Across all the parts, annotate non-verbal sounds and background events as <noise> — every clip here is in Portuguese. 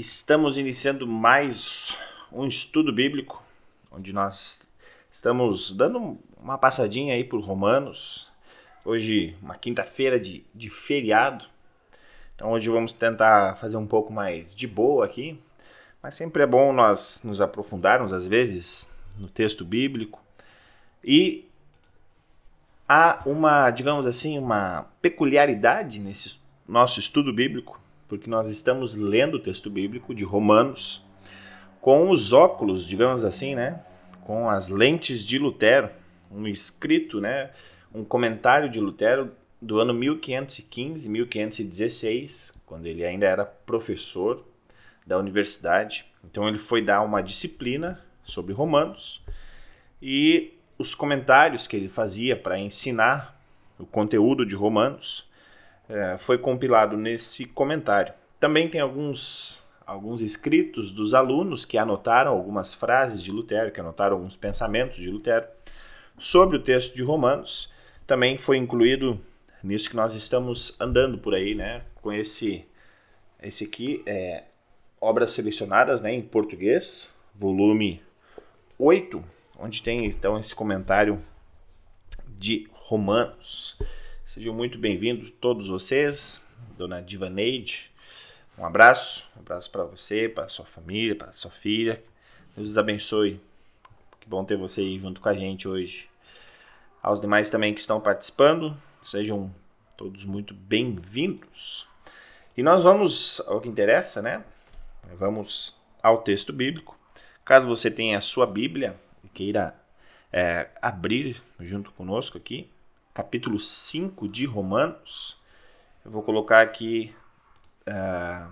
Estamos iniciando mais um estudo bíblico, onde nós estamos dando uma passadinha aí por Romanos. Hoje, uma quinta-feira de, de feriado. Então, hoje vamos tentar fazer um pouco mais de boa aqui. Mas sempre é bom nós nos aprofundarmos, às vezes, no texto bíblico. E há uma, digamos assim, uma peculiaridade nesse nosso estudo bíblico porque nós estamos lendo o texto bíblico de Romanos com os óculos, digamos assim, né? Com as lentes de Lutero, um escrito, né? Um comentário de Lutero do ano 1515, 1516, quando ele ainda era professor da universidade. Então ele foi dar uma disciplina sobre Romanos e os comentários que ele fazia para ensinar o conteúdo de Romanos é, foi compilado nesse comentário. Também tem alguns, alguns escritos dos alunos que anotaram algumas frases de Lutero, que anotaram alguns pensamentos de Lutero sobre o texto de Romanos. Também foi incluído nisso que nós estamos andando por aí, né? Com esse, esse aqui, é, Obras Selecionadas né, em Português, volume 8, onde tem então esse comentário de Romanos. Sejam muito bem-vindos todos vocês, Dona Divaneide. Um abraço, um abraço para você, para sua família, para sua filha. Deus os abençoe. Que bom ter você aí junto com a gente hoje. Aos demais também que estão participando, sejam todos muito bem-vindos. E nós vamos ao que interessa, né? Vamos ao texto bíblico. Caso você tenha a sua Bíblia e queira é, abrir junto conosco aqui, capítulo 5 de Romanos. Eu vou colocar aqui. Uh,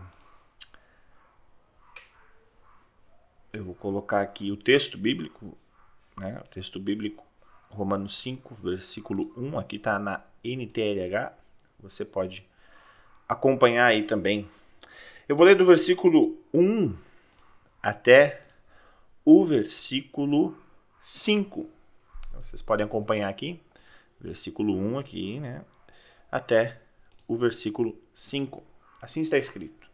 eu vou colocar aqui o texto bíblico, né? O texto bíblico, Romanos 5, versículo 1. Aqui está na NTLH. Você pode acompanhar aí também. Eu vou ler do versículo 1 até o versículo 5. Vocês podem acompanhar aqui versículo 1 aqui, né, até o versículo 5. Assim está escrito.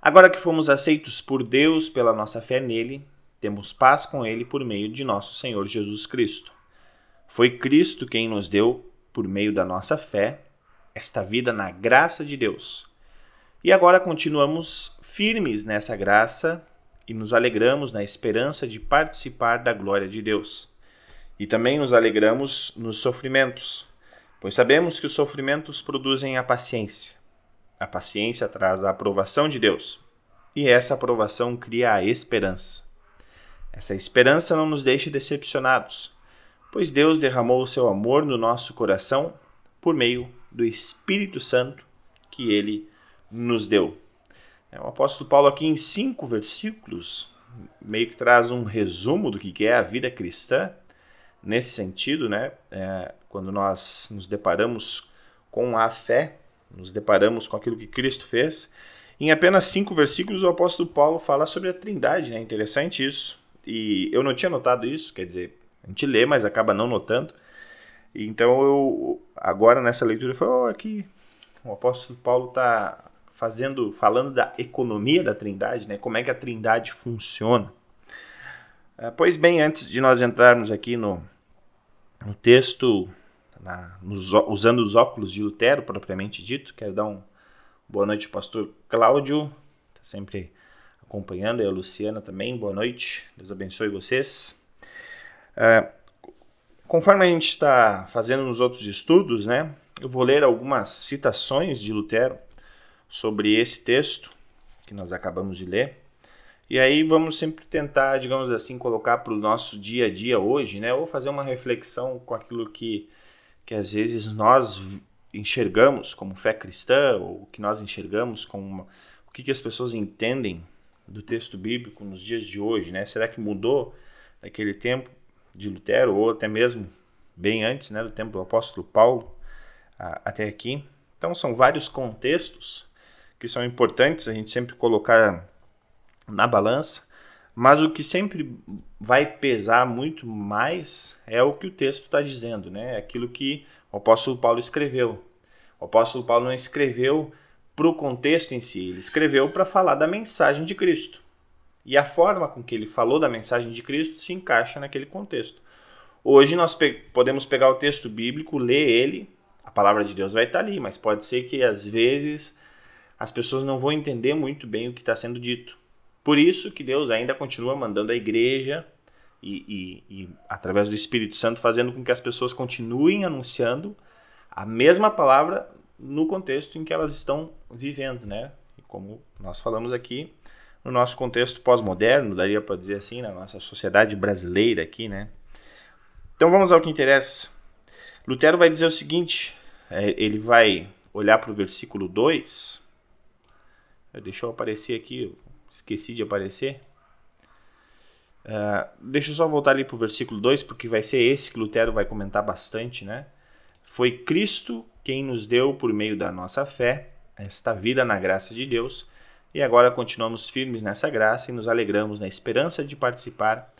Agora que fomos aceitos por Deus pela nossa fé nele, temos paz com ele por meio de nosso Senhor Jesus Cristo. Foi Cristo quem nos deu, por meio da nossa fé, esta vida na graça de Deus. E agora continuamos firmes nessa graça e nos alegramos na esperança de participar da glória de Deus. E também nos alegramos nos sofrimentos, pois sabemos que os sofrimentos produzem a paciência. A paciência traz a aprovação de Deus, e essa aprovação cria a esperança. Essa esperança não nos deixe decepcionados, pois Deus derramou o seu amor no nosso coração por meio do Espírito Santo que ele nos deu. É, o apóstolo Paulo, aqui em cinco versículos, meio que traz um resumo do que é a vida cristã nesse sentido, né? É, quando nós nos deparamos com a fé, nos deparamos com aquilo que Cristo fez, em apenas cinco versículos o apóstolo Paulo fala sobre a Trindade, né? Interessante isso. E eu não tinha notado isso, quer dizer, a gente lê, mas acaba não notando. Então eu agora nessa leitura falei, oh, aqui o apóstolo Paulo está fazendo, falando da economia da Trindade, né? Como é que a Trindade funciona? É, pois bem, antes de nós entrarmos aqui no, no texto, na, nos, usando os óculos de Lutero, propriamente dito, quero dar um boa noite ao pastor Cláudio, está sempre acompanhando, e a Luciana também, boa noite, Deus abençoe vocês. É, conforme a gente está fazendo nos outros estudos, né, eu vou ler algumas citações de Lutero sobre esse texto que nós acabamos de ler. E aí vamos sempre tentar, digamos assim, colocar para o nosso dia a dia hoje, né? Ou fazer uma reflexão com aquilo que, que às vezes nós enxergamos como fé cristã, ou que nós enxergamos como uma, o que, que as pessoas entendem do texto bíblico nos dias de hoje, né? Será que mudou daquele tempo de Lutero, ou até mesmo bem antes, né, do tempo do apóstolo Paulo a, até aqui? Então são vários contextos que são importantes a gente sempre colocar na balança, mas o que sempre vai pesar muito mais é o que o texto está dizendo, né? Aquilo que o apóstolo Paulo escreveu. O apóstolo Paulo não escreveu para o contexto em si. Ele escreveu para falar da mensagem de Cristo. E a forma com que ele falou da mensagem de Cristo se encaixa naquele contexto. Hoje nós pe podemos pegar o texto bíblico, ler ele, a palavra de Deus vai estar ali, mas pode ser que às vezes as pessoas não vão entender muito bem o que está sendo dito. Por isso que Deus ainda continua mandando a igreja e, e, e, através do Espírito Santo fazendo com que as pessoas continuem anunciando a mesma palavra no contexto em que elas estão vivendo, né? E como nós falamos aqui, no nosso contexto pós-moderno, daria para dizer assim, na nossa sociedade brasileira aqui, né? Então vamos ao que interessa. Lutero vai dizer o seguinte, é, ele vai olhar para o versículo 2. Deixa eu aparecer aqui, esqueci de aparecer. Uh, deixa eu só voltar ali para o versículo 2, porque vai ser esse que Lutero vai comentar bastante, né? Foi Cristo quem nos deu, por meio da nossa fé, esta vida na graça de Deus, e agora continuamos firmes nessa graça e nos alegramos na esperança de participar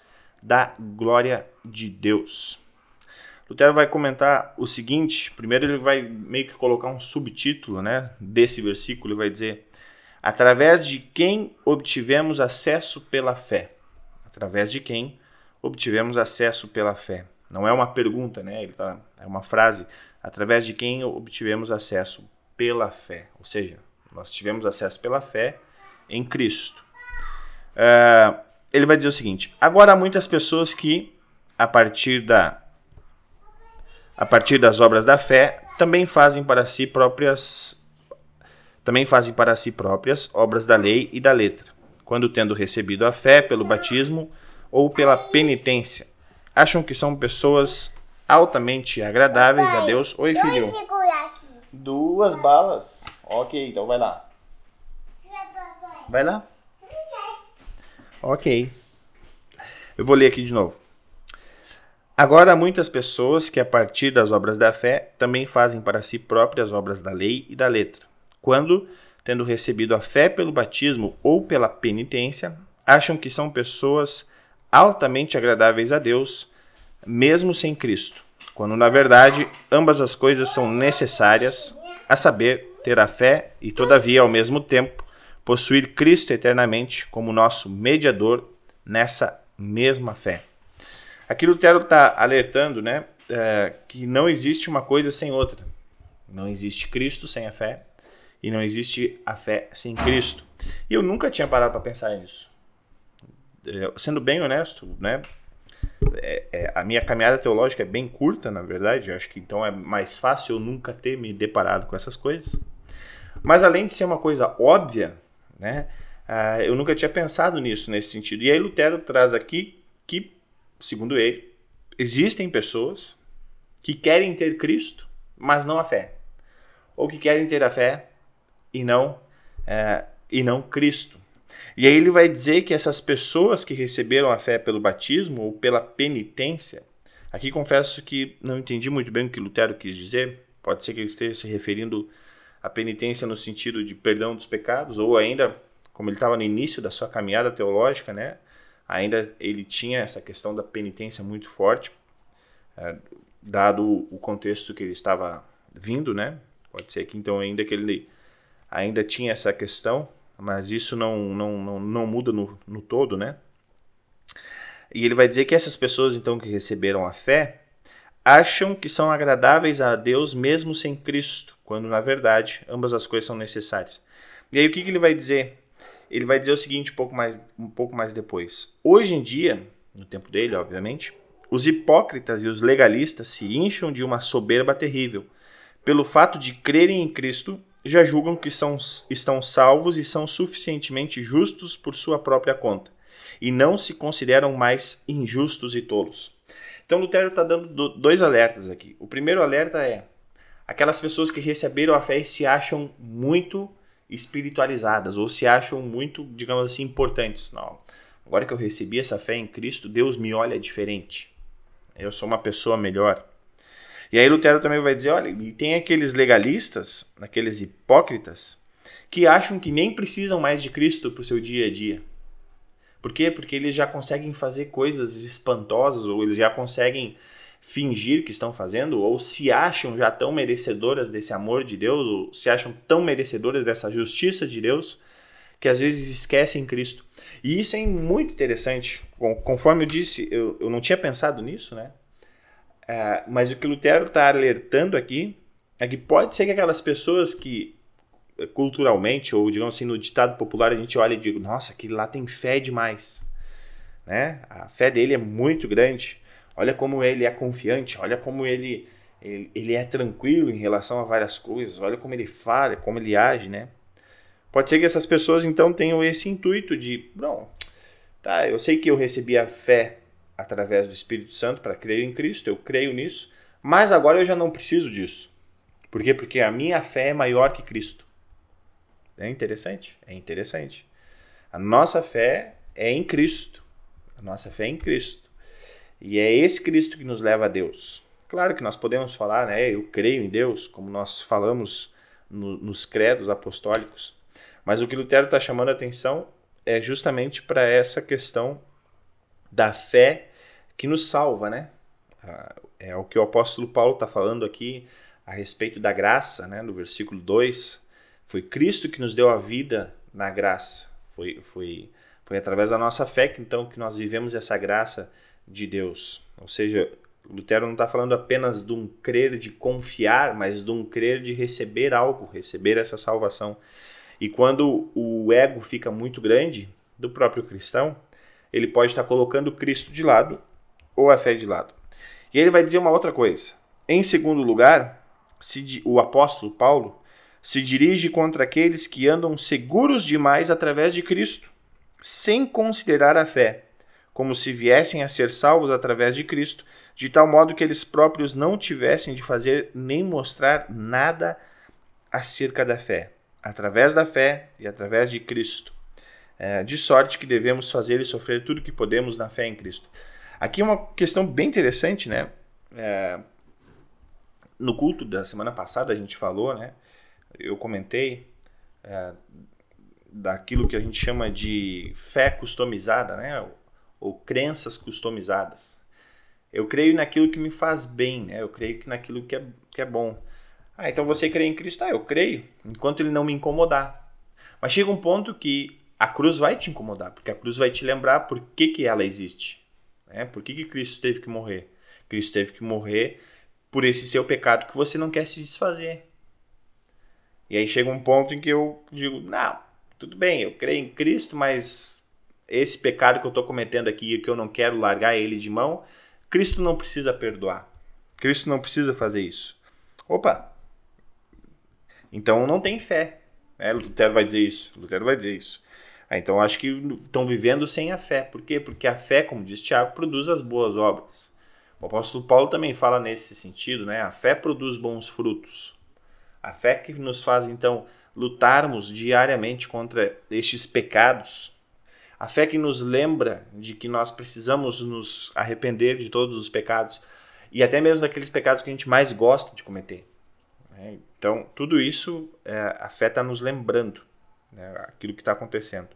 da glória de Deus. Lutero vai comentar o seguinte: primeiro, ele vai meio que colocar um subtítulo né, desse versículo, ele vai dizer: através de quem obtivemos acesso pela fé. Através de quem obtivemos acesso pela fé. Não é uma pergunta, né? Ele tá, é uma frase. Através de quem obtivemos acesso pela fé. Ou seja, nós tivemos acesso pela fé em Cristo. Uh, ele vai dizer o seguinte: agora há muitas pessoas que, a partir da a partir das obras da fé, também fazem para si próprias também fazem para si próprias obras da lei e da letra, quando tendo recebido a fé pelo batismo ou pela penitência, acham que são pessoas altamente agradáveis a Deus. Oi, filho. Duas balas. Ok, então vai lá. Vai lá. Ok. Eu vou ler aqui de novo. Agora, muitas pessoas que, a partir das obras da fé, também fazem para si próprias obras da lei e da letra, quando, tendo recebido a fé pelo batismo ou pela penitência, acham que são pessoas altamente agradáveis a Deus, mesmo sem Cristo, quando, na verdade, ambas as coisas são necessárias, a saber, ter a fé e, todavia, ao mesmo tempo, possuir Cristo eternamente como nosso mediador nessa mesma fé. Aqui Lutero está alertando né, é, que não existe uma coisa sem outra. Não existe Cristo sem a fé e não existe a fé sem Cristo. E eu nunca tinha parado para pensar nisso. É, sendo bem honesto, né, é, é, a minha caminhada teológica é bem curta, na verdade. Eu acho que então é mais fácil eu nunca ter me deparado com essas coisas. Mas além de ser uma coisa óbvia, né, uh, eu nunca tinha pensado nisso nesse sentido. E aí Lutero traz aqui que segundo ele, existem pessoas que querem ter Cristo, mas não a fé. Ou que querem ter a fé e não, é, e não Cristo. E aí ele vai dizer que essas pessoas que receberam a fé pelo batismo ou pela penitência, aqui confesso que não entendi muito bem o que Lutero quis dizer, pode ser que ele esteja se referindo à penitência no sentido de perdão dos pecados, ou ainda, como ele estava no início da sua caminhada teológica, né, ainda ele tinha essa questão da penitência muito forte, é, dado o contexto que ele estava vindo, né? Pode ser que então ainda que ele ainda tinha essa questão, mas isso não, não, não, não muda no, no todo, né? E ele vai dizer que essas pessoas então que receberam a fé acham que são agradáveis a Deus mesmo sem Cristo, quando na verdade ambas as coisas são necessárias. E aí o que, que ele vai dizer? ele vai dizer o seguinte um pouco mais, um pouco mais depois. Hoje em dia, no tempo dele, obviamente, os hipócritas e os legalistas se incham de uma soberba terrível. Pelo fato de crerem em Cristo, já julgam que são, estão salvos e são suficientemente justos por sua própria conta, e não se consideram mais injustos e tolos. Então Lutero está dando dois alertas aqui. O primeiro alerta é aquelas pessoas que receberam a fé e se acham muito espiritualizadas ou se acham muito, digamos assim, importantes. Não. Agora que eu recebi essa fé em Cristo, Deus me olha diferente. Eu sou uma pessoa melhor. E aí Lutero também vai dizer, olha, e tem aqueles legalistas, aqueles hipócritas, que acham que nem precisam mais de Cristo para o seu dia a dia. Por quê? Porque eles já conseguem fazer coisas espantosas ou eles já conseguem fingir que estão fazendo, ou se acham já tão merecedoras desse amor de Deus, ou se acham tão merecedoras dessa justiça de Deus, que às vezes esquecem Cristo. E isso é muito interessante. Conforme eu disse, eu, eu não tinha pensado nisso, né? É, mas o que Lutero está alertando aqui é que pode ser que aquelas pessoas que culturalmente, ou digamos assim, no ditado popular, a gente olha e diz, nossa, aquele lá tem fé demais. Né? A fé dele é muito grande. Olha como ele é confiante, olha como ele, ele, ele é tranquilo em relação a várias coisas, olha como ele fala, como ele age, né? Pode ser que essas pessoas então tenham esse intuito de, não, tá, eu sei que eu recebi a fé através do Espírito Santo para crer em Cristo, eu creio nisso, mas agora eu já não preciso disso. Por quê? Porque a minha fé é maior que Cristo. É interessante? É interessante. A nossa fé é em Cristo. A nossa fé é em Cristo. E é esse Cristo que nos leva a Deus. Claro que nós podemos falar, né? Eu creio em Deus, como nós falamos no, nos credos apostólicos. Mas o que Lutero está chamando a atenção é justamente para essa questão da fé que nos salva, né? Ah, é o que o apóstolo Paulo está falando aqui a respeito da graça, né? No versículo 2 foi Cristo que nos deu a vida na graça. Foi, foi, foi através da nossa fé que então que nós vivemos essa graça de Deus. Ou seja, Lutero não está falando apenas de um crer de confiar, mas de um crer de receber algo, receber essa salvação. E quando o ego fica muito grande do próprio cristão, ele pode estar colocando Cristo de lado ou a fé de lado. E ele vai dizer uma outra coisa. Em segundo lugar, se o apóstolo Paulo se dirige contra aqueles que andam seguros demais através de Cristo, sem considerar a fé, como se viessem a ser salvos através de Cristo, de tal modo que eles próprios não tivessem de fazer nem mostrar nada acerca da fé, através da fé e através de Cristo. É, de sorte que devemos fazer e sofrer tudo que podemos na fé em Cristo. Aqui é uma questão bem interessante, né? É, no culto da semana passada a gente falou, né? eu comentei é, daquilo que a gente chama de fé customizada, né? Ou, ou, crenças customizadas. Eu creio naquilo que me faz bem, né? Eu creio naquilo que é, que é bom. Ah, então você crê em Cristo? Ah, eu creio, enquanto ele não me incomodar. Mas chega um ponto que a cruz vai te incomodar, porque a cruz vai te lembrar por que, que ela existe. Né? Por que, que Cristo teve que morrer? Cristo teve que morrer por esse seu pecado que você não quer se desfazer. E aí chega um ponto em que eu digo: não, tudo bem, eu creio em Cristo, mas esse pecado que eu estou cometendo aqui, que eu não quero largar ele de mão, Cristo não precisa perdoar. Cristo não precisa fazer isso. Opa! Então não tem fé. Né? Lutero vai dizer isso. Lutero vai dizer isso. Ah, então acho que estão vivendo sem a fé. Por quê? Porque a fé, como diz Tiago, produz as boas obras. O apóstolo Paulo também fala nesse sentido, né? A fé produz bons frutos. A fé que nos faz então lutarmos diariamente contra estes pecados. A fé que nos lembra de que nós precisamos nos arrepender de todos os pecados e até mesmo daqueles pecados que a gente mais gosta de cometer. Né? Então, tudo isso é, a fé está nos lembrando né, aquilo que está acontecendo.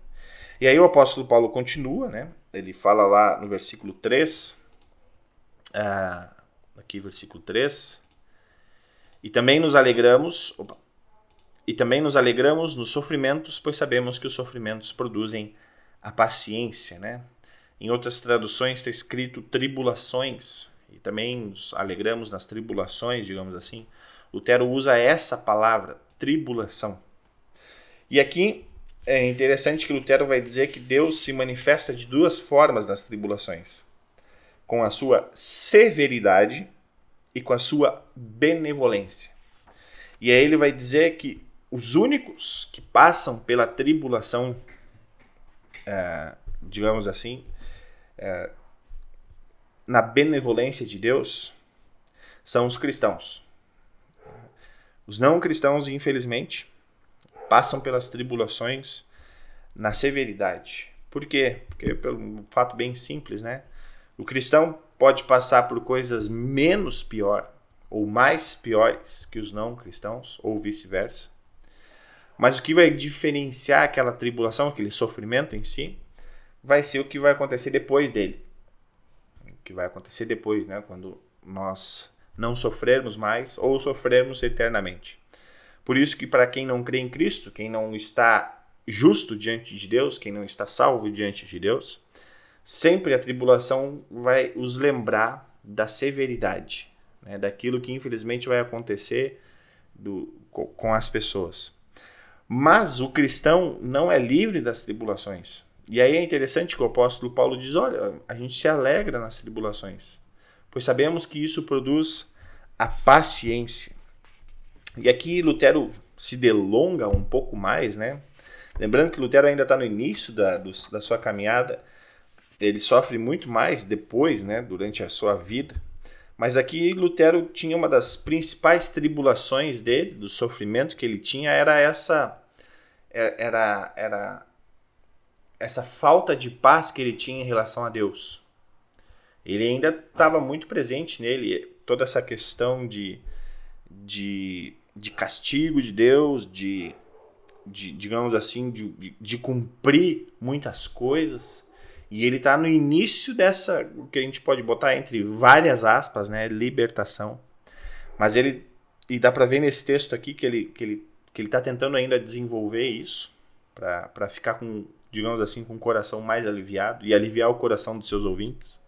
E aí o apóstolo Paulo continua, né? ele fala lá no versículo 3, uh, ah, aqui versículo 3, e também nos alegramos, opa, e também nos alegramos nos sofrimentos, pois sabemos que os sofrimentos produzem a paciência, né? Em outras traduções está escrito tribulações, e também nos alegramos nas tribulações, digamos assim. Lutero usa essa palavra, tribulação. E aqui é interessante que Lutero vai dizer que Deus se manifesta de duas formas nas tribulações: com a sua severidade e com a sua benevolência. E aí ele vai dizer que os únicos que passam pela tribulação, é, digamos assim, é, na benevolência de Deus, são os cristãos. Os não cristãos, infelizmente, passam pelas tribulações na severidade. Por quê? Porque pelo um fato bem simples, né? O cristão pode passar por coisas menos pior ou mais piores que os não cristãos, ou vice-versa. Mas o que vai diferenciar aquela tribulação, aquele sofrimento em si, vai ser o que vai acontecer depois dele. O que vai acontecer depois, né? Quando nós não sofrermos mais ou sofrermos eternamente. Por isso que para quem não crê em Cristo, quem não está justo diante de Deus, quem não está salvo diante de Deus, sempre a tribulação vai os lembrar da severidade, né, daquilo que infelizmente vai acontecer do, com as pessoas. Mas o cristão não é livre das tribulações. E aí é interessante que o apóstolo Paulo diz: olha, a gente se alegra nas tribulações, pois sabemos que isso produz a paciência. E aqui Lutero se delonga um pouco mais, né? Lembrando que Lutero ainda está no início da, do, da sua caminhada, ele sofre muito mais depois, né, durante a sua vida. Mas aqui Lutero tinha uma das principais tribulações dele, do sofrimento que ele tinha, era essa é, era era essa falta de paz que ele tinha em relação a Deus. Ele ainda estava muito presente nele toda essa questão de, de, de castigo de Deus, de, de digamos assim, de, de cumprir muitas coisas. E ele está no início dessa, o que a gente pode botar entre várias aspas, né, libertação. Mas ele, e dá para ver nesse texto aqui que ele que ele que ele está tentando ainda desenvolver isso para ficar com, digamos assim, com o coração mais aliviado e aliviar o coração dos seus ouvintes.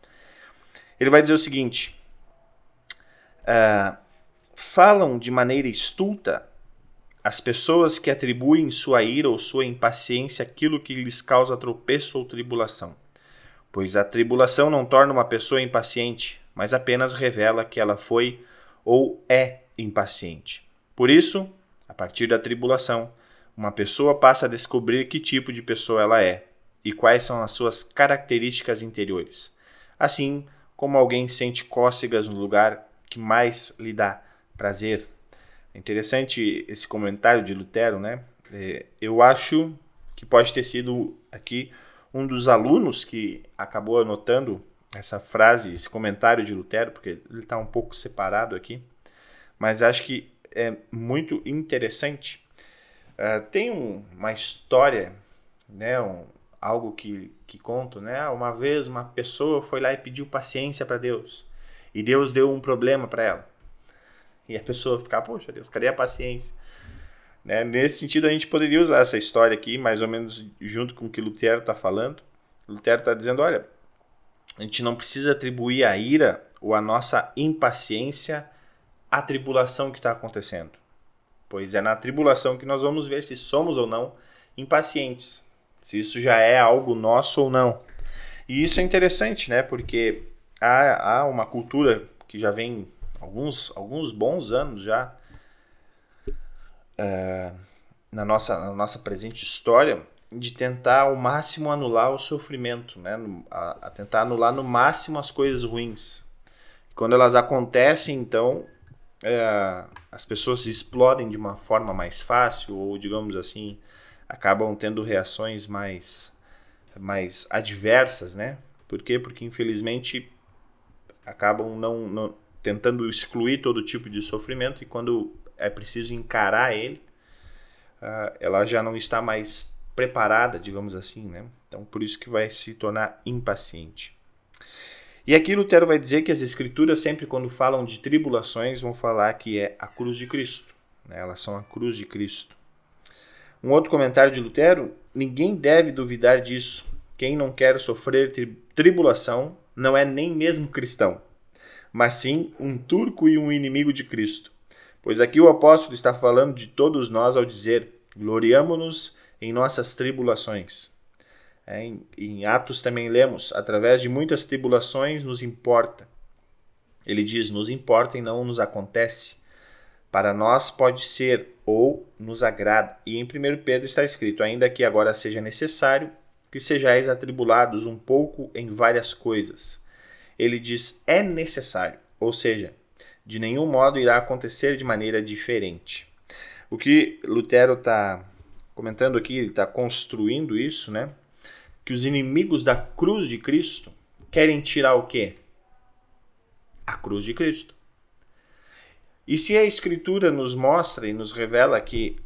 Ele vai dizer o seguinte: uh, falam de maneira estulta as pessoas que atribuem sua ira ou sua impaciência aquilo que lhes causa tropeço ou tribulação pois a tribulação não torna uma pessoa impaciente, mas apenas revela que ela foi ou é impaciente. Por isso, a partir da tribulação, uma pessoa passa a descobrir que tipo de pessoa ela é e quais são as suas características interiores. Assim como alguém sente cócegas no lugar que mais lhe dá prazer. Interessante esse comentário de Lutero, né? É, eu acho que pode ter sido aqui um dos alunos que acabou anotando essa frase, esse comentário de Lutero, porque ele está um pouco separado aqui, mas acho que é muito interessante. Uh, tem um, uma história, né, um, algo que, que conto, né? Uma vez uma pessoa foi lá e pediu paciência para Deus, e Deus deu um problema para ela. E a pessoa fica, poxa Deus, cadê a paciência? Né? Nesse sentido, a gente poderia usar essa história aqui, mais ou menos junto com o que Lutero está falando. Lutero está dizendo: olha, a gente não precisa atribuir a ira ou a nossa impaciência à tribulação que está acontecendo, pois é na tribulação que nós vamos ver se somos ou não impacientes, se isso já é algo nosso ou não. E isso é interessante, né? Porque há, há uma cultura que já vem alguns, alguns bons anos já é, na, nossa, na nossa presente história de tentar ao máximo anular o sofrimento, né? a, a tentar anular no máximo as coisas ruins. Quando elas acontecem, então, é, as pessoas explodem de uma forma mais fácil, ou digamos assim, acabam tendo reações mais, mais adversas, né? Por quê? Porque infelizmente acabam não, não tentando excluir todo tipo de sofrimento e quando é preciso encarar ele, uh, ela já não está mais preparada, digamos assim, né? Então, por isso que vai se tornar impaciente. E aqui Lutero vai dizer que as escrituras sempre quando falam de tribulações vão falar que é a cruz de Cristo, né? Elas são a cruz de Cristo. Um outro comentário de Lutero: ninguém deve duvidar disso. Quem não quer sofrer tri tribulação não é nem mesmo cristão, mas sim um turco e um inimigo de Cristo. Pois aqui o apóstolo está falando de todos nós ao dizer: gloriamo-nos em nossas tribulações. É, em, em Atos também lemos: através de muitas tribulações nos importa. Ele diz: nos importa e não nos acontece. Para nós pode ser ou nos agrada. E em 1 Pedro está escrito: ainda que agora seja necessário que sejais atribulados um pouco em várias coisas. Ele diz: é necessário, ou seja, de nenhum modo irá acontecer de maneira diferente. O que Lutero está comentando aqui, ele está construindo isso, né? Que os inimigos da cruz de Cristo querem tirar o quê? A cruz de Cristo. E se a Escritura nos mostra e nos revela que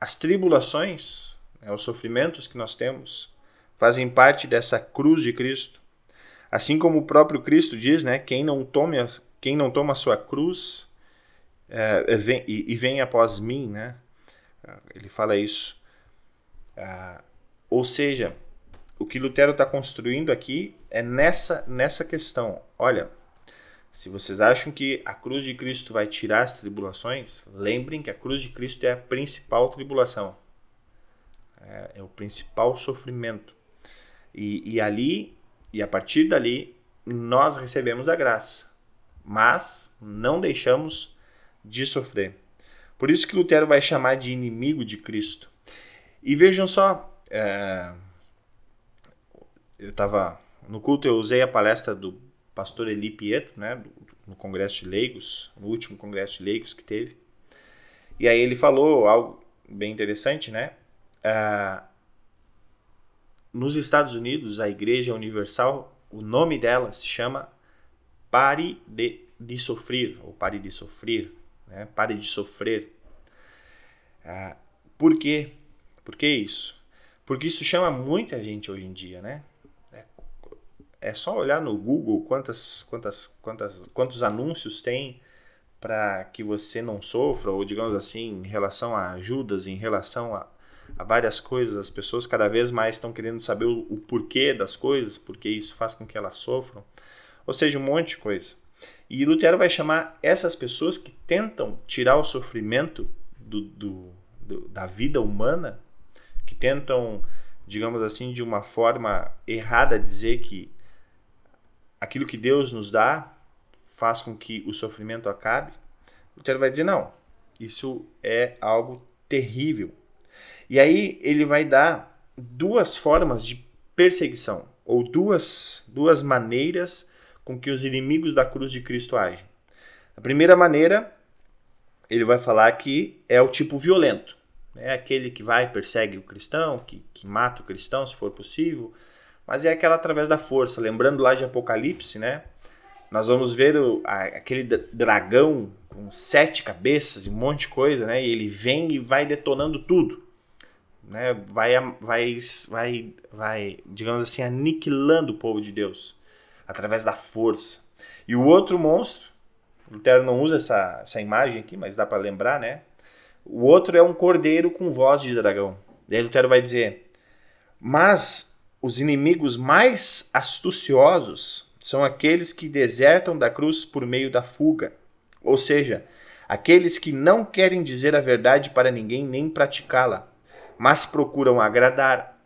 as tribulações, né, os sofrimentos que nós temos, fazem parte dessa cruz de Cristo, Assim como o próprio Cristo diz, né? Quem não tome, quem não toma a sua cruz é, vem, e, e, vem após mim, né? Ele fala isso. Ah, ou seja, o que Lutero está construindo aqui é nessa, nessa questão. Olha, se vocês acham que a cruz de Cristo vai tirar as tribulações, lembrem que a cruz de Cristo é a principal tribulação. É, é o principal sofrimento. E, e ali, e a partir dali, nós recebemos a graça. Mas não deixamos de sofrer. Por isso que Lutero vai chamar de inimigo de Cristo. E vejam só, é, eu estava no culto, eu usei a palestra do pastor Eli Pietro, né, no Congresso de Leigos, no último Congresso de Leigos que teve. E aí ele falou algo bem interessante, né? Ah, nos Estados Unidos, a Igreja Universal, o nome dela se chama Pare de, de Sofrer, ou Pare de Sofrer, né? Pare de Sofrer. Ah, por quê? Por que isso? Porque isso chama muita gente hoje em dia, né? É só olhar no Google quantas, quantas, quantas, quantos anúncios tem para que você não sofra, ou digamos assim, em relação a ajudas, em relação a, a várias coisas. As pessoas cada vez mais estão querendo saber o, o porquê das coisas, porque isso faz com que elas sofram. Ou seja, um monte de coisa. E Lutero vai chamar essas pessoas que tentam tirar o sofrimento do, do, do, da vida humana, que tentam, digamos assim, de uma forma errada dizer que aquilo que Deus nos dá faz com que o sofrimento acabe, Lutero vai dizer: não, isso é algo terrível. E aí ele vai dar duas formas de perseguição, ou duas, duas maneiras com que os inimigos da cruz de Cristo agem. A primeira maneira, ele vai falar que é o tipo violento. É aquele que vai persegue o cristão, que, que mata o cristão, se for possível, mas é aquela através da força. Lembrando lá de Apocalipse, né? Nós vamos ver o, a, aquele dragão com sete cabeças e um monte de coisa, né? E ele vem e vai detonando tudo. Né? Vai, vai, vai, vai, digamos assim, aniquilando o povo de Deus através da força. E o outro monstro, Lutero não usa essa, essa imagem aqui, mas dá para lembrar, né? O outro é um cordeiro com voz de dragão. Daí Lutero vai dizer: Mas os inimigos mais astuciosos são aqueles que desertam da cruz por meio da fuga, ou seja, aqueles que não querem dizer a verdade para ninguém nem praticá-la, mas procuram agradar,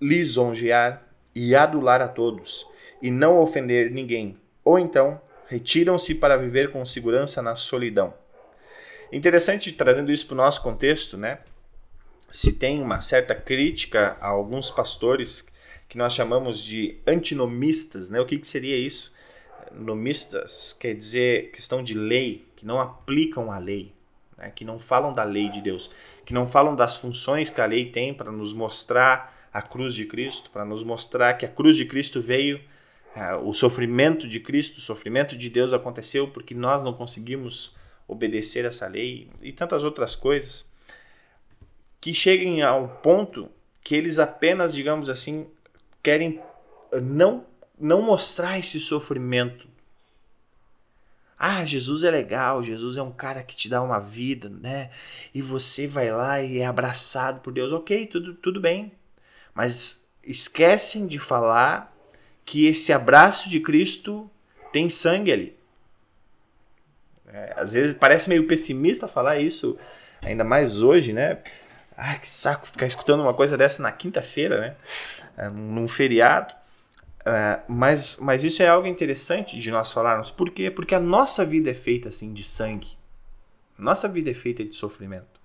lisonjear e adular a todos, e não ofender ninguém, ou então retiram-se para viver com segurança na solidão. Interessante trazendo isso para o nosso contexto, né? Se tem uma certa crítica a alguns pastores que nós chamamos de antinomistas. Né? O que, que seria isso? Nomistas quer dizer questão de lei, que não aplicam a lei, né? que não falam da lei de Deus, que não falam das funções que a lei tem para nos mostrar a cruz de Cristo, para nos mostrar que a cruz de Cristo veio, uh, o sofrimento de Cristo, o sofrimento de Deus aconteceu porque nós não conseguimos obedecer essa lei e tantas outras coisas que cheguem ao ponto que eles apenas, digamos assim, querem não, não mostrar esse sofrimento. Ah, Jesus é legal, Jesus é um cara que te dá uma vida, né? E você vai lá e é abraçado por Deus. Ok, tudo, tudo bem. Mas esquecem de falar que esse abraço de Cristo tem sangue ali. É, às vezes parece meio pessimista falar isso, ainda mais hoje, né? Ah, que saco ficar escutando uma coisa dessa na quinta-feira, né? Num feriado. É, mas, mas isso é algo interessante de nós falarmos. Por quê? Porque a nossa vida é feita assim de sangue. Nossa vida é feita de sofrimento.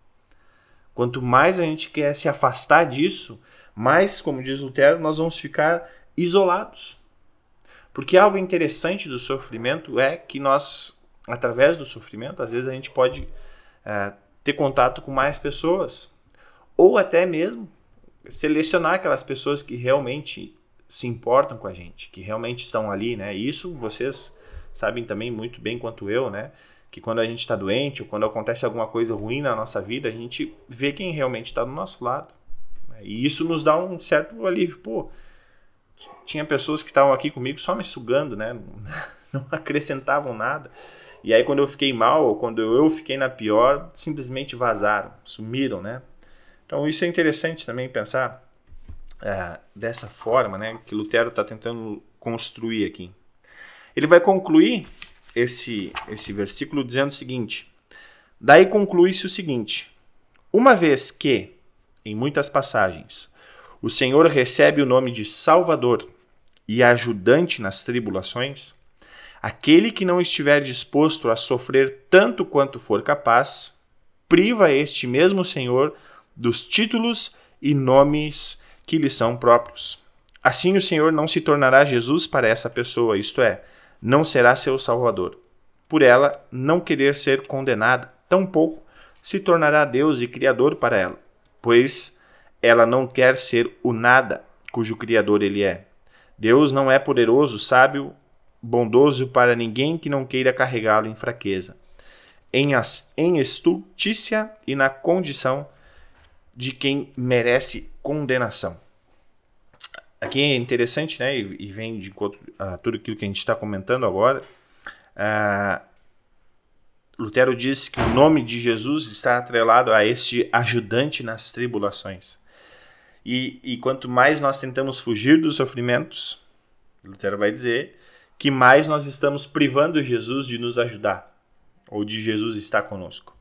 Quanto mais a gente quer se afastar disso, mais, como diz Lutero, nós vamos ficar isolados. Porque algo interessante do sofrimento é que nós, através do sofrimento, às vezes a gente pode é, ter contato com mais pessoas, ou até mesmo selecionar aquelas pessoas que realmente se importam com a gente, que realmente estão ali, né? isso vocês sabem também muito bem quanto eu, né? Que quando a gente está doente ou quando acontece alguma coisa ruim na nossa vida, a gente vê quem realmente está do nosso lado. Né? E isso nos dá um certo alívio. Pô, tinha pessoas que estavam aqui comigo só me sugando, né? <laughs> Não acrescentavam nada. E aí quando eu fiquei mal, ou quando eu fiquei na pior, simplesmente vazaram, sumiram, né? Então isso é interessante também pensar é, dessa forma, né? Que Lutero está tentando construir aqui. Ele vai concluir esse, esse versículo dizendo o seguinte: Daí conclui-se o seguinte: uma vez que, em muitas passagens, o Senhor recebe o nome de Salvador e ajudante nas tribulações, aquele que não estiver disposto a sofrer tanto quanto for capaz, priva este mesmo Senhor dos títulos e nomes que lhe são próprios. Assim o Senhor não se tornará Jesus para essa pessoa, isto é, não será seu Salvador. Por ela não querer ser condenada, tampouco se tornará Deus e Criador para ela, pois ela não quer ser o nada cujo Criador ele é. Deus não é poderoso, sábio, bondoso para ninguém que não queira carregá-lo em fraqueza, em, as, em estultícia e na condição de quem merece condenação. Aqui é interessante, né, e, vem de encontro a tudo aquilo que a gente está comentando agora. Uh, Lutero diz que o nome de Jesus está atrelado a este ajudante nas tribulações. E, e quanto mais nós tentamos fugir dos sofrimentos, Lutero vai dizer que mais nós estamos privando Jesus de nos ajudar, ou de Jesus estar conosco.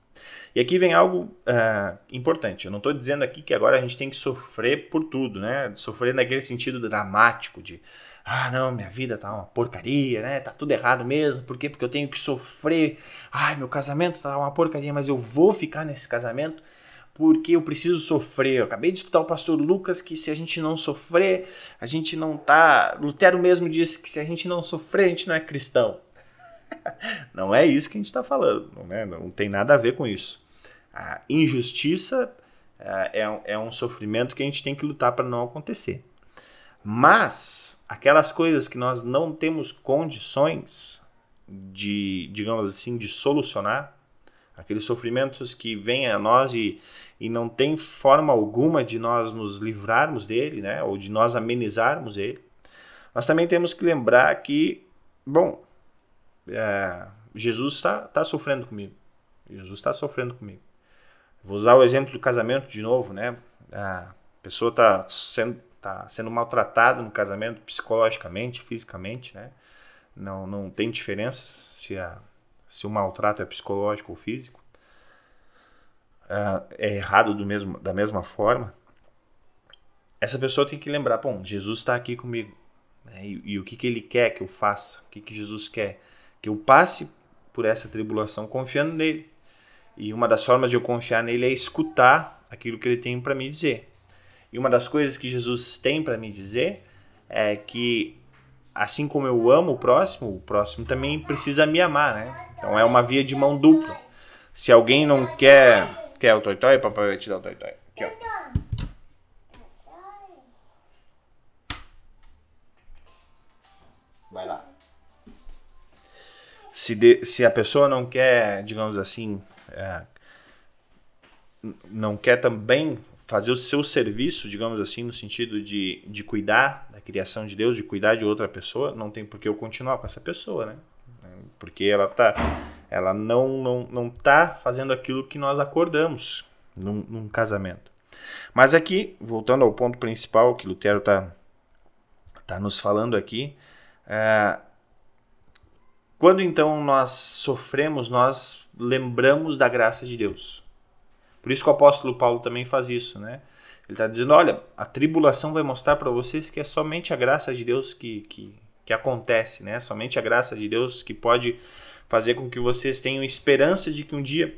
E aqui vem algo uh, importante. Eu não estou dizendo aqui que agora a gente tem que sofrer por tudo, né? Sofrer naquele sentido dramático de ah, não, minha vida tá uma porcaria, né? Tá tudo errado mesmo. Por quê? Porque eu tenho que sofrer. Ai, meu casamento tá uma porcaria, mas eu vou ficar nesse casamento porque eu preciso sofrer. Eu acabei de escutar o pastor Lucas que se a gente não sofrer, a gente não tá. Lutero mesmo disse que se a gente não sofrer, a gente não é cristão. <laughs> não é isso que a gente está falando, não, é? não tem nada a ver com isso. A injustiça é, é, é um sofrimento que a gente tem que lutar para não acontecer. Mas aquelas coisas que nós não temos condições de, digamos assim, de solucionar, aqueles sofrimentos que vêm a nós e, e não tem forma alguma de nós nos livrarmos dele, né, ou de nós amenizarmos ele, nós também temos que lembrar que, bom, é, Jesus está tá sofrendo comigo. Jesus está sofrendo comigo. Vou usar o exemplo do casamento de novo, né? A pessoa está sendo, tá sendo maltratada no casamento psicologicamente, fisicamente, né? Não, não tem diferença se, a, se o maltrato é psicológico ou físico. É, é errado do mesmo, da mesma forma. Essa pessoa tem que lembrar, bom, Jesus está aqui comigo. Né? E, e, o que, que ele quer que eu faça? O que, que Jesus quer? Que eu passe por essa tribulação confiando nele. E uma das formas de eu confiar nele é escutar aquilo que ele tem para me dizer. E uma das coisas que Jesus tem para me dizer é que assim como eu amo o próximo, o próximo também precisa me amar, né? Então é uma via de mão dupla. Se alguém não quer quer o toitói, papai vai te dar o toitói. Aqui, ó. Se, de, se a pessoa não quer, digamos assim, é, não quer também fazer o seu serviço, digamos assim, no sentido de, de cuidar da criação de Deus, de cuidar de outra pessoa, não tem por que eu continuar com essa pessoa, né? Porque ela tá, ela não, não, não tá fazendo aquilo que nós acordamos num, num casamento. Mas aqui, voltando ao ponto principal que Lutero tá, tá nos falando aqui, é, quando então nós sofremos, nós lembramos da graça de Deus. Por isso que o apóstolo Paulo também faz isso, né? Ele está dizendo: olha, a tribulação vai mostrar para vocês que é somente a graça de Deus que, que, que acontece, né? Somente a graça de Deus que pode fazer com que vocês tenham esperança de que um dia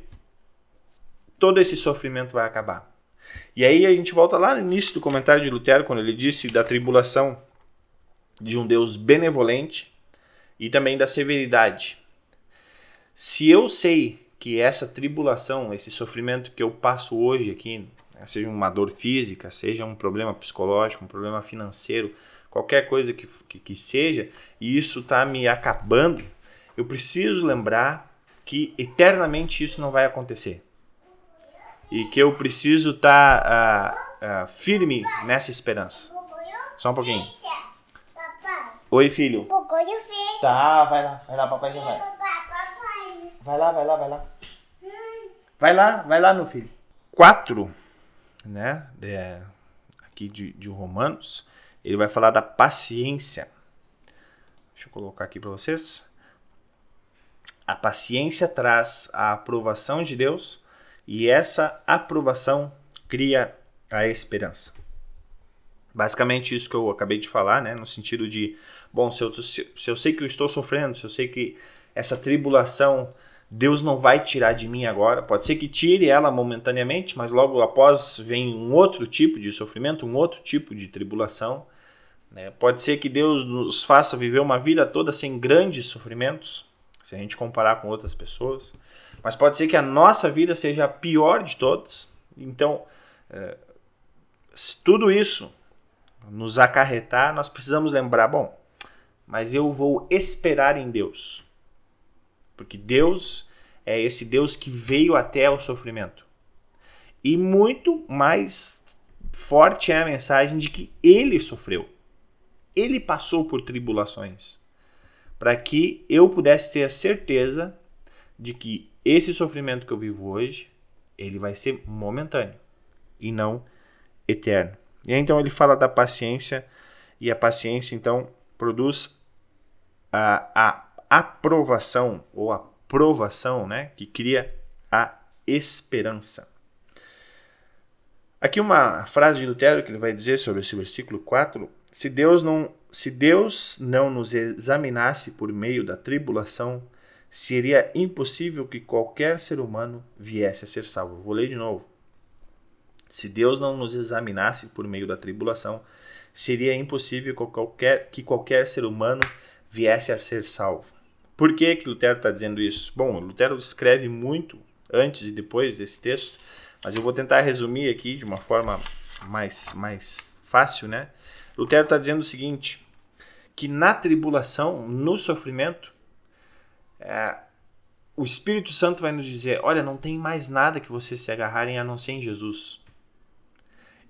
todo esse sofrimento vai acabar. E aí a gente volta lá no início do comentário de Lutero, quando ele disse da tribulação de um Deus benevolente e também da severidade. Se eu sei que essa tribulação, esse sofrimento que eu passo hoje aqui, seja uma dor física, seja um problema psicológico, um problema financeiro, qualquer coisa que, que, que seja, e isso está me acabando, eu preciso lembrar que eternamente isso não vai acontecer. E que eu preciso estar tá, uh, uh, firme nessa esperança. Só um pouquinho. Oi, filho. De filho. Tá, vai lá, vai lá, papai já vai. Papai, papai. Vai lá, vai lá, vai lá. Vai lá, vai lá, meu filho. 4, né? É, aqui de, de Romanos, ele vai falar da paciência. Deixa eu colocar aqui para vocês. A paciência traz a aprovação de Deus e essa aprovação cria a esperança. Basicamente isso que eu acabei de falar, né? No sentido de, bom, se eu, se, se eu sei que eu estou sofrendo, se eu sei que essa tribulação Deus não vai tirar de mim agora. Pode ser que tire ela momentaneamente, mas logo após vem um outro tipo de sofrimento, um outro tipo de tribulação. Né? Pode ser que Deus nos faça viver uma vida toda sem grandes sofrimentos, se a gente comparar com outras pessoas. Mas pode ser que a nossa vida seja a pior de todas. Então, é, se tudo isso nos acarretar, nós precisamos lembrar: bom, mas eu vou esperar em Deus. Porque Deus é esse Deus que veio até o sofrimento. E muito mais forte é a mensagem de que ele sofreu. Ele passou por tribulações. Para que eu pudesse ter a certeza de que esse sofrimento que eu vivo hoje, ele vai ser momentâneo e não eterno. E aí, então ele fala da paciência e a paciência então produz a, a aprovação ou a provação, né, que cria a esperança. Aqui uma frase de Lutero que ele vai dizer sobre esse versículo 4, se Deus não se Deus não nos examinasse por meio da tribulação, seria impossível que qualquer ser humano viesse a ser salvo. Vou ler de novo. Se Deus não nos examinasse por meio da tribulação, seria impossível que qualquer, que qualquer ser humano viesse a ser salvo. Por que, que Lutero está dizendo isso? Bom, Lutero escreve muito antes e depois desse texto, mas eu vou tentar resumir aqui de uma forma mais, mais fácil, né? Lutero está dizendo o seguinte, que na tribulação, no sofrimento, é, o Espírito Santo vai nos dizer: olha, não tem mais nada que vocês se agarrarem a não ser em Jesus.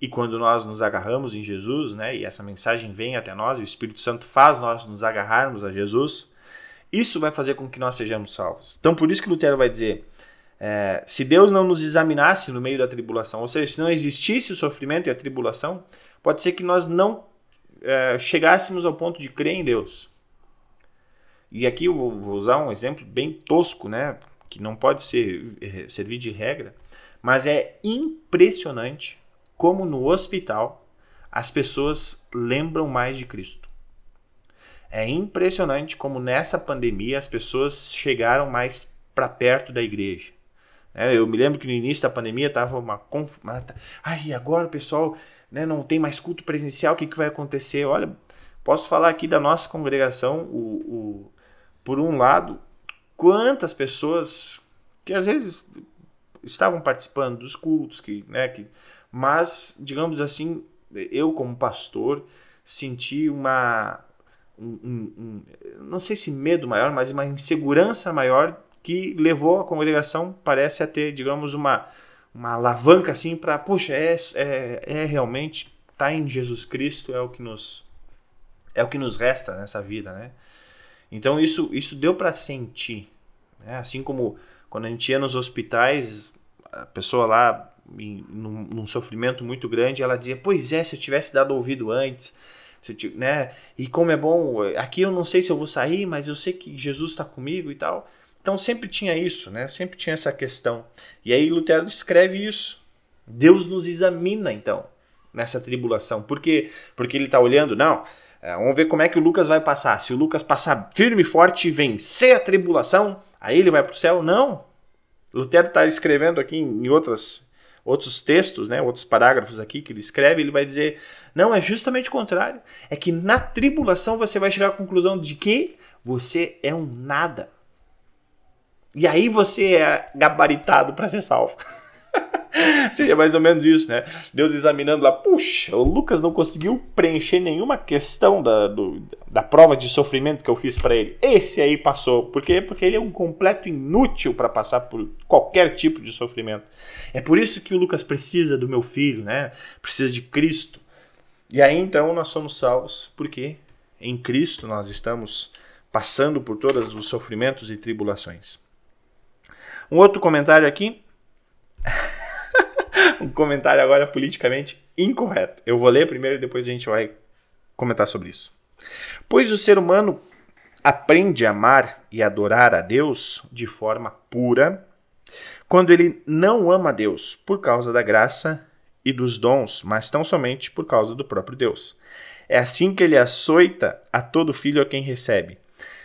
E quando nós nos agarramos em Jesus, né, e essa mensagem vem até nós, e o Espírito Santo faz nós nos agarrarmos a Jesus, isso vai fazer com que nós sejamos salvos. Então, por isso que Lutero vai dizer: é, se Deus não nos examinasse no meio da tribulação, ou seja, se não existisse o sofrimento e a tribulação, pode ser que nós não é, chegássemos ao ponto de crer em Deus. E aqui eu vou usar um exemplo bem tosco, né? Que não pode ser, eh, servir de regra, mas é impressionante como no hospital as pessoas lembram mais de Cristo. É impressionante como nessa pandemia as pessoas chegaram mais para perto da igreja. É, eu me lembro que no início da pandemia estava uma, conf... Ai, agora o pessoal né, não tem mais culto presencial, o que, que vai acontecer? Olha, posso falar aqui da nossa congregação, o, o por um lado, quantas pessoas que às vezes estavam participando dos cultos, que, né, que, mas, digamos assim, eu como pastor senti uma, um, um, não sei se medo maior, mas uma insegurança maior que levou a congregação, parece a ter, digamos, uma, uma alavanca assim para, puxa, é, é, é realmente, tá em Jesus Cristo, é o que nos é o que nos resta nessa vida, né? Então isso, isso deu para sentir. Né? Assim como quando a gente ia nos hospitais, a pessoa lá em, num, num, sofrimento muito grande, ela dizia: Pois é, se eu tivesse dado ouvido antes. né? E como é bom, aqui eu não sei se eu vou sair, mas eu sei que Jesus está comigo e tal. Então sempre tinha isso, né? Sempre tinha essa questão. E aí Lutero escreve isso. Deus nos examina então nessa tribulação. Por quê? Porque ele está olhando, não, é, vamos ver como é que o Lucas vai passar. Se o Lucas passar firme e forte e vencer a tribulação, aí ele vai para o céu? Não. Lutero está escrevendo aqui em outras, outros textos, né, outros parágrafos aqui que ele escreve, ele vai dizer: não, é justamente o contrário. É que na tribulação você vai chegar à conclusão de que você é um nada. E aí você é gabaritado para ser salvo. <laughs> <laughs> Seria mais ou menos isso, né? Deus examinando lá, puxa, o Lucas não conseguiu preencher nenhuma questão da, do, da prova de sofrimento que eu fiz para ele. Esse aí passou. Por quê? Porque ele é um completo inútil para passar por qualquer tipo de sofrimento. É por isso que o Lucas precisa do meu filho, né? Precisa de Cristo. E aí então nós somos salvos porque em Cristo nós estamos passando por todos os sofrimentos e tribulações. Um outro comentário aqui. Um comentário agora politicamente incorreto. Eu vou ler primeiro e depois a gente vai comentar sobre isso. Pois o ser humano aprende a amar e adorar a Deus de forma pura quando ele não ama a Deus por causa da graça e dos dons, mas tão somente por causa do próprio Deus. É assim que ele açoita a todo filho a quem recebe.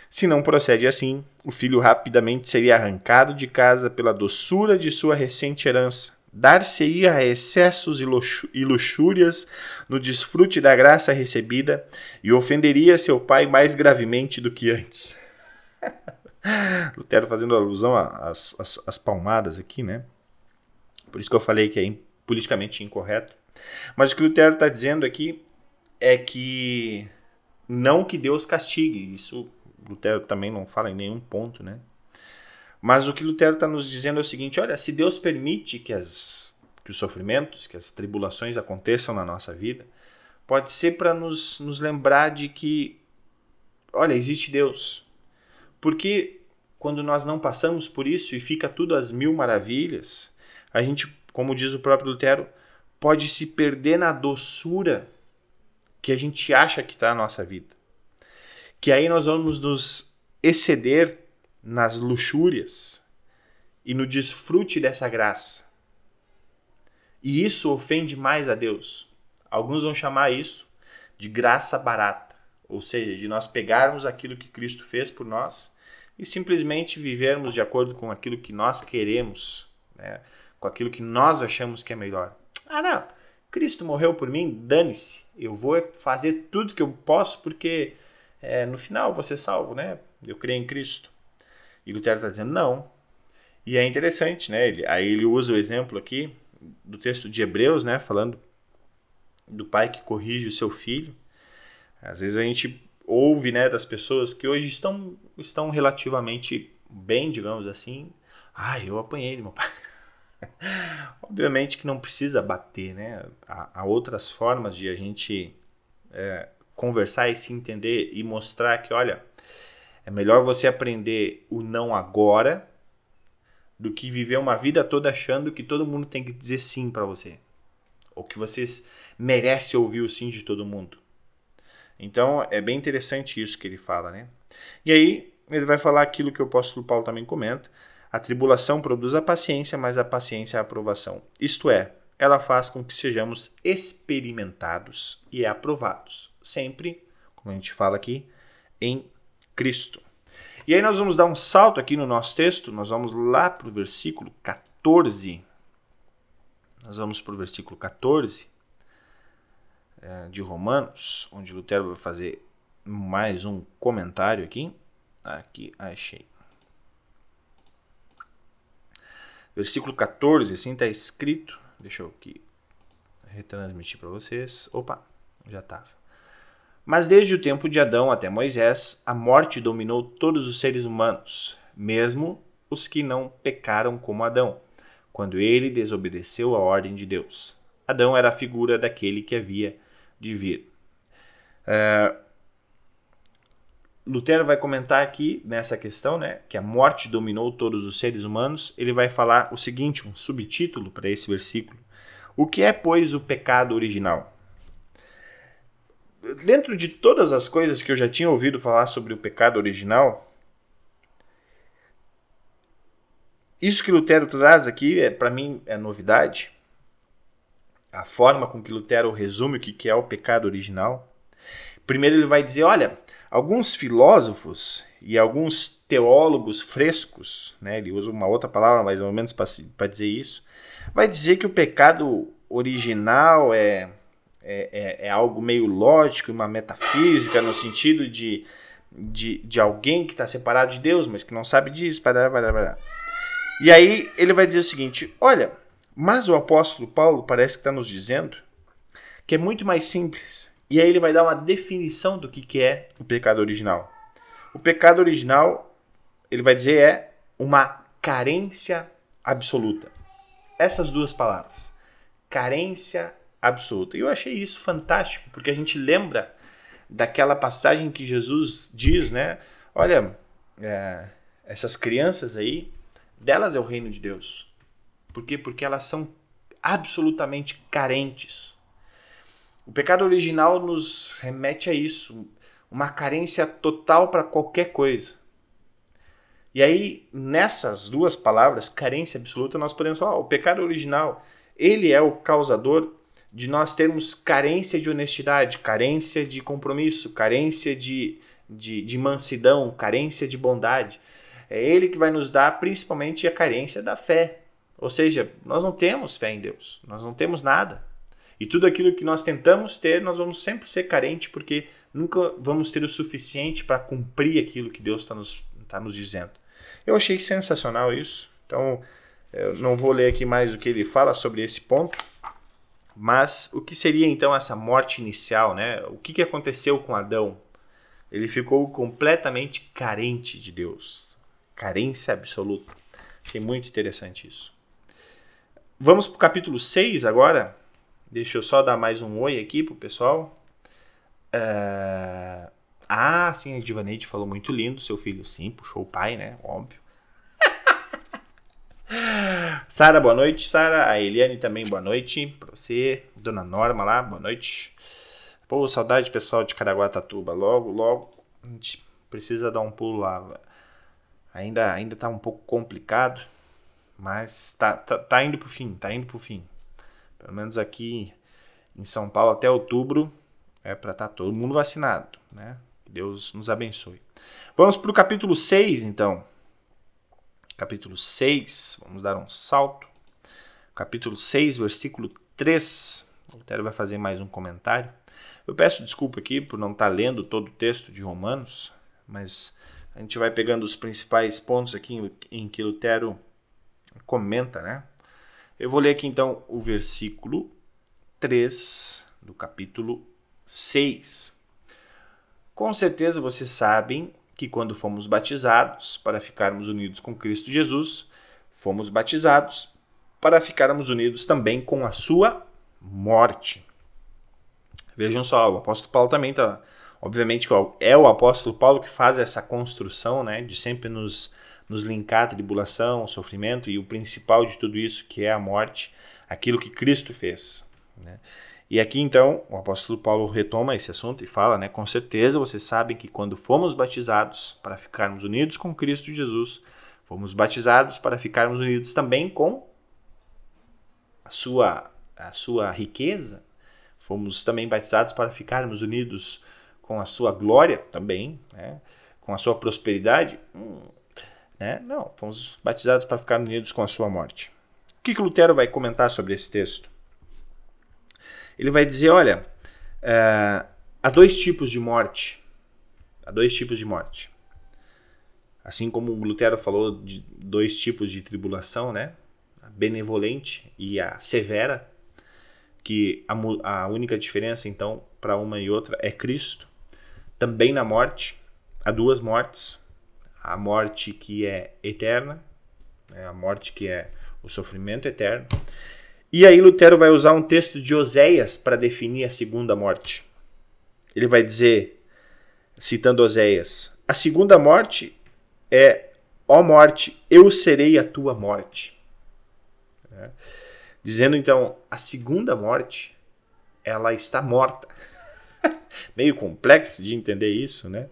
Se não procede assim, o filho rapidamente seria arrancado de casa pela doçura de sua recente herança. Dar-se-ia a excessos e luxúrias no desfrute da graça recebida e ofenderia seu pai mais gravemente do que antes. <laughs> Lutero fazendo alusão às, às, às palmadas aqui, né? Por isso que eu falei que é politicamente incorreto. Mas o que Lutero está dizendo aqui é que não que Deus castigue, isso Lutero também não fala em nenhum ponto, né? Mas o que Lutero está nos dizendo é o seguinte: olha, se Deus permite que, as, que os sofrimentos, que as tribulações aconteçam na nossa vida, pode ser para nos, nos lembrar de que, olha, existe Deus. Porque quando nós não passamos por isso e fica tudo às mil maravilhas, a gente, como diz o próprio Lutero, pode se perder na doçura que a gente acha que está na nossa vida. Que aí nós vamos nos exceder nas luxúrias e no desfrute dessa graça. E isso ofende mais a Deus. Alguns vão chamar isso de graça barata, ou seja, de nós pegarmos aquilo que Cristo fez por nós e simplesmente vivermos de acordo com aquilo que nós queremos, né? com aquilo que nós achamos que é melhor. Ah, não, Cristo morreu por mim, dane-se, eu vou fazer tudo que eu posso porque é, no final vou ser salvo, né? Eu creio em Cristo. E Lutero está dizendo não. E é interessante, né? Ele, aí ele usa o exemplo aqui do texto de Hebreus, né? Falando do pai que corrige o seu filho. Às vezes a gente ouve, né, das pessoas que hoje estão, estão relativamente bem, digamos assim. Ah, eu apanhei meu pai. <laughs> Obviamente que não precisa bater, né? Há, há outras formas de a gente é, conversar e se entender e mostrar que, olha, é melhor você aprender o não agora do que viver uma vida toda achando que todo mundo tem que dizer sim para você. Ou que você merece ouvir o sim de todo mundo. Então é bem interessante isso que ele fala, né? E aí ele vai falar aquilo que o apóstolo Paulo também comenta. A tribulação produz a paciência, mas a paciência é a aprovação. Isto é, ela faz com que sejamos experimentados e aprovados. Sempre, como a gente fala aqui, em Cristo. E aí nós vamos dar um salto aqui no nosso texto, nós vamos lá para o versículo 14. Nós vamos para o versículo 14 é, de Romanos, onde Lutero vai fazer mais um comentário aqui. Aqui achei. Versículo 14, assim está escrito. Deixa eu aqui retransmitir para vocês. Opa, já estava. Mas desde o tempo de Adão até Moisés, a morte dominou todos os seres humanos, mesmo os que não pecaram como Adão, quando ele desobedeceu a ordem de Deus. Adão era a figura daquele que havia de vir. É, Lutero vai comentar aqui nessa questão, né, que a morte dominou todos os seres humanos. Ele vai falar o seguinte, um subtítulo para esse versículo: O que é, pois, o pecado original? Dentro de todas as coisas que eu já tinha ouvido falar sobre o pecado original, isso que Lutero traz aqui, é, para mim, é novidade a forma com que Lutero resume o que é o pecado original. Primeiro ele vai dizer, olha, alguns filósofos e alguns teólogos frescos, né, ele usa uma outra palavra mais ou menos para dizer isso, vai dizer que o pecado original é, é, é, é algo meio lógico, uma metafísica, no sentido de, de, de alguém que está separado de Deus, mas que não sabe disso. Parará, parará. E aí ele vai dizer o seguinte: olha, mas o apóstolo Paulo parece que está nos dizendo que é muito mais simples. E aí ele vai dar uma definição do que, que é o pecado original. O pecado original, ele vai dizer, é uma carência absoluta. Essas duas palavras. Carência absoluta. E eu achei isso fantástico, porque a gente lembra daquela passagem que Jesus diz, né? Olha, é, essas crianças aí, delas é o reino de Deus. Por quê? Porque elas são absolutamente carentes. O pecado original nos remete a isso, uma carência total para qualquer coisa. E aí, nessas duas palavras, carência absoluta, nós podemos falar, o pecado original, ele é o causador de nós termos carência de honestidade, carência de compromisso, carência de, de, de mansidão, carência de bondade. É ele que vai nos dar principalmente a carência da fé. Ou seja, nós não temos fé em Deus, nós não temos nada. E tudo aquilo que nós tentamos ter, nós vamos sempre ser carentes, porque nunca vamos ter o suficiente para cumprir aquilo que Deus está nos, tá nos dizendo. Eu achei sensacional isso. Então, eu não vou ler aqui mais o que ele fala sobre esse ponto. Mas o que seria então essa morte inicial, né? O que, que aconteceu com Adão? Ele ficou completamente carente de Deus. Carência absoluta. Achei muito interessante isso. Vamos para o capítulo 6 agora. Deixa eu só dar mais um oi aqui pro pessoal. Uh... Ah, sim, a Divaneide falou muito lindo. Seu filho, sim, puxou o pai, né? Óbvio. Sara, boa noite, Sara. A Eliane também, boa noite. Pra você. Dona Norma lá, boa noite. Pô, saudade pessoal de Caraguatatuba. Logo, logo, a gente precisa dar um pulo lá. Ainda, ainda tá um pouco complicado, mas tá, tá, tá indo pro fim, tá indo pro fim. Pelo menos aqui em São Paulo até outubro é para estar tá todo mundo vacinado, né? Deus nos abençoe. Vamos para o capítulo 6, então. Capítulo 6, vamos dar um salto. Capítulo 6, versículo 3. O Lutero vai fazer mais um comentário. Eu peço desculpa aqui por não estar lendo todo o texto de Romanos, mas a gente vai pegando os principais pontos aqui em que Lutero comenta, né? Eu vou ler aqui então o versículo 3 do capítulo 6. Com certeza vocês sabem que quando fomos batizados para ficarmos unidos com Cristo Jesus, fomos batizados para ficarmos unidos também com a sua morte. Vejam só, o apóstolo Paulo também está. Obviamente é o apóstolo Paulo que faz essa construção, né, de sempre nos, nos linkar a tribulação, o sofrimento e o principal de tudo isso, que é a morte, aquilo que Cristo fez. Né? E aqui então o apóstolo Paulo retoma esse assunto e fala, né, com certeza vocês sabem que quando fomos batizados para ficarmos unidos com Cristo Jesus, fomos batizados para ficarmos unidos também com a sua a sua riqueza, fomos também batizados para ficarmos unidos com a sua glória também, né, com a sua prosperidade, hum, né? Não, fomos batizados para ficarmos unidos com a sua morte. O que, que Lutero vai comentar sobre esse texto? Ele vai dizer: olha, é, há dois tipos de morte. Há dois tipos de morte. Assim como Lutero falou de dois tipos de tribulação, né? A benevolente e a severa, que a, a única diferença então para uma e outra é Cristo. Também na morte, há duas mortes. A morte que é eterna, né? a morte que é o sofrimento eterno, e aí Lutero vai usar um texto de Oséias para definir a segunda morte. Ele vai dizer, citando Oséias, a segunda morte é, ó morte, eu serei a tua morte. É. Dizendo então, a segunda morte, ela está morta. <laughs> Meio complexo de entender isso, né?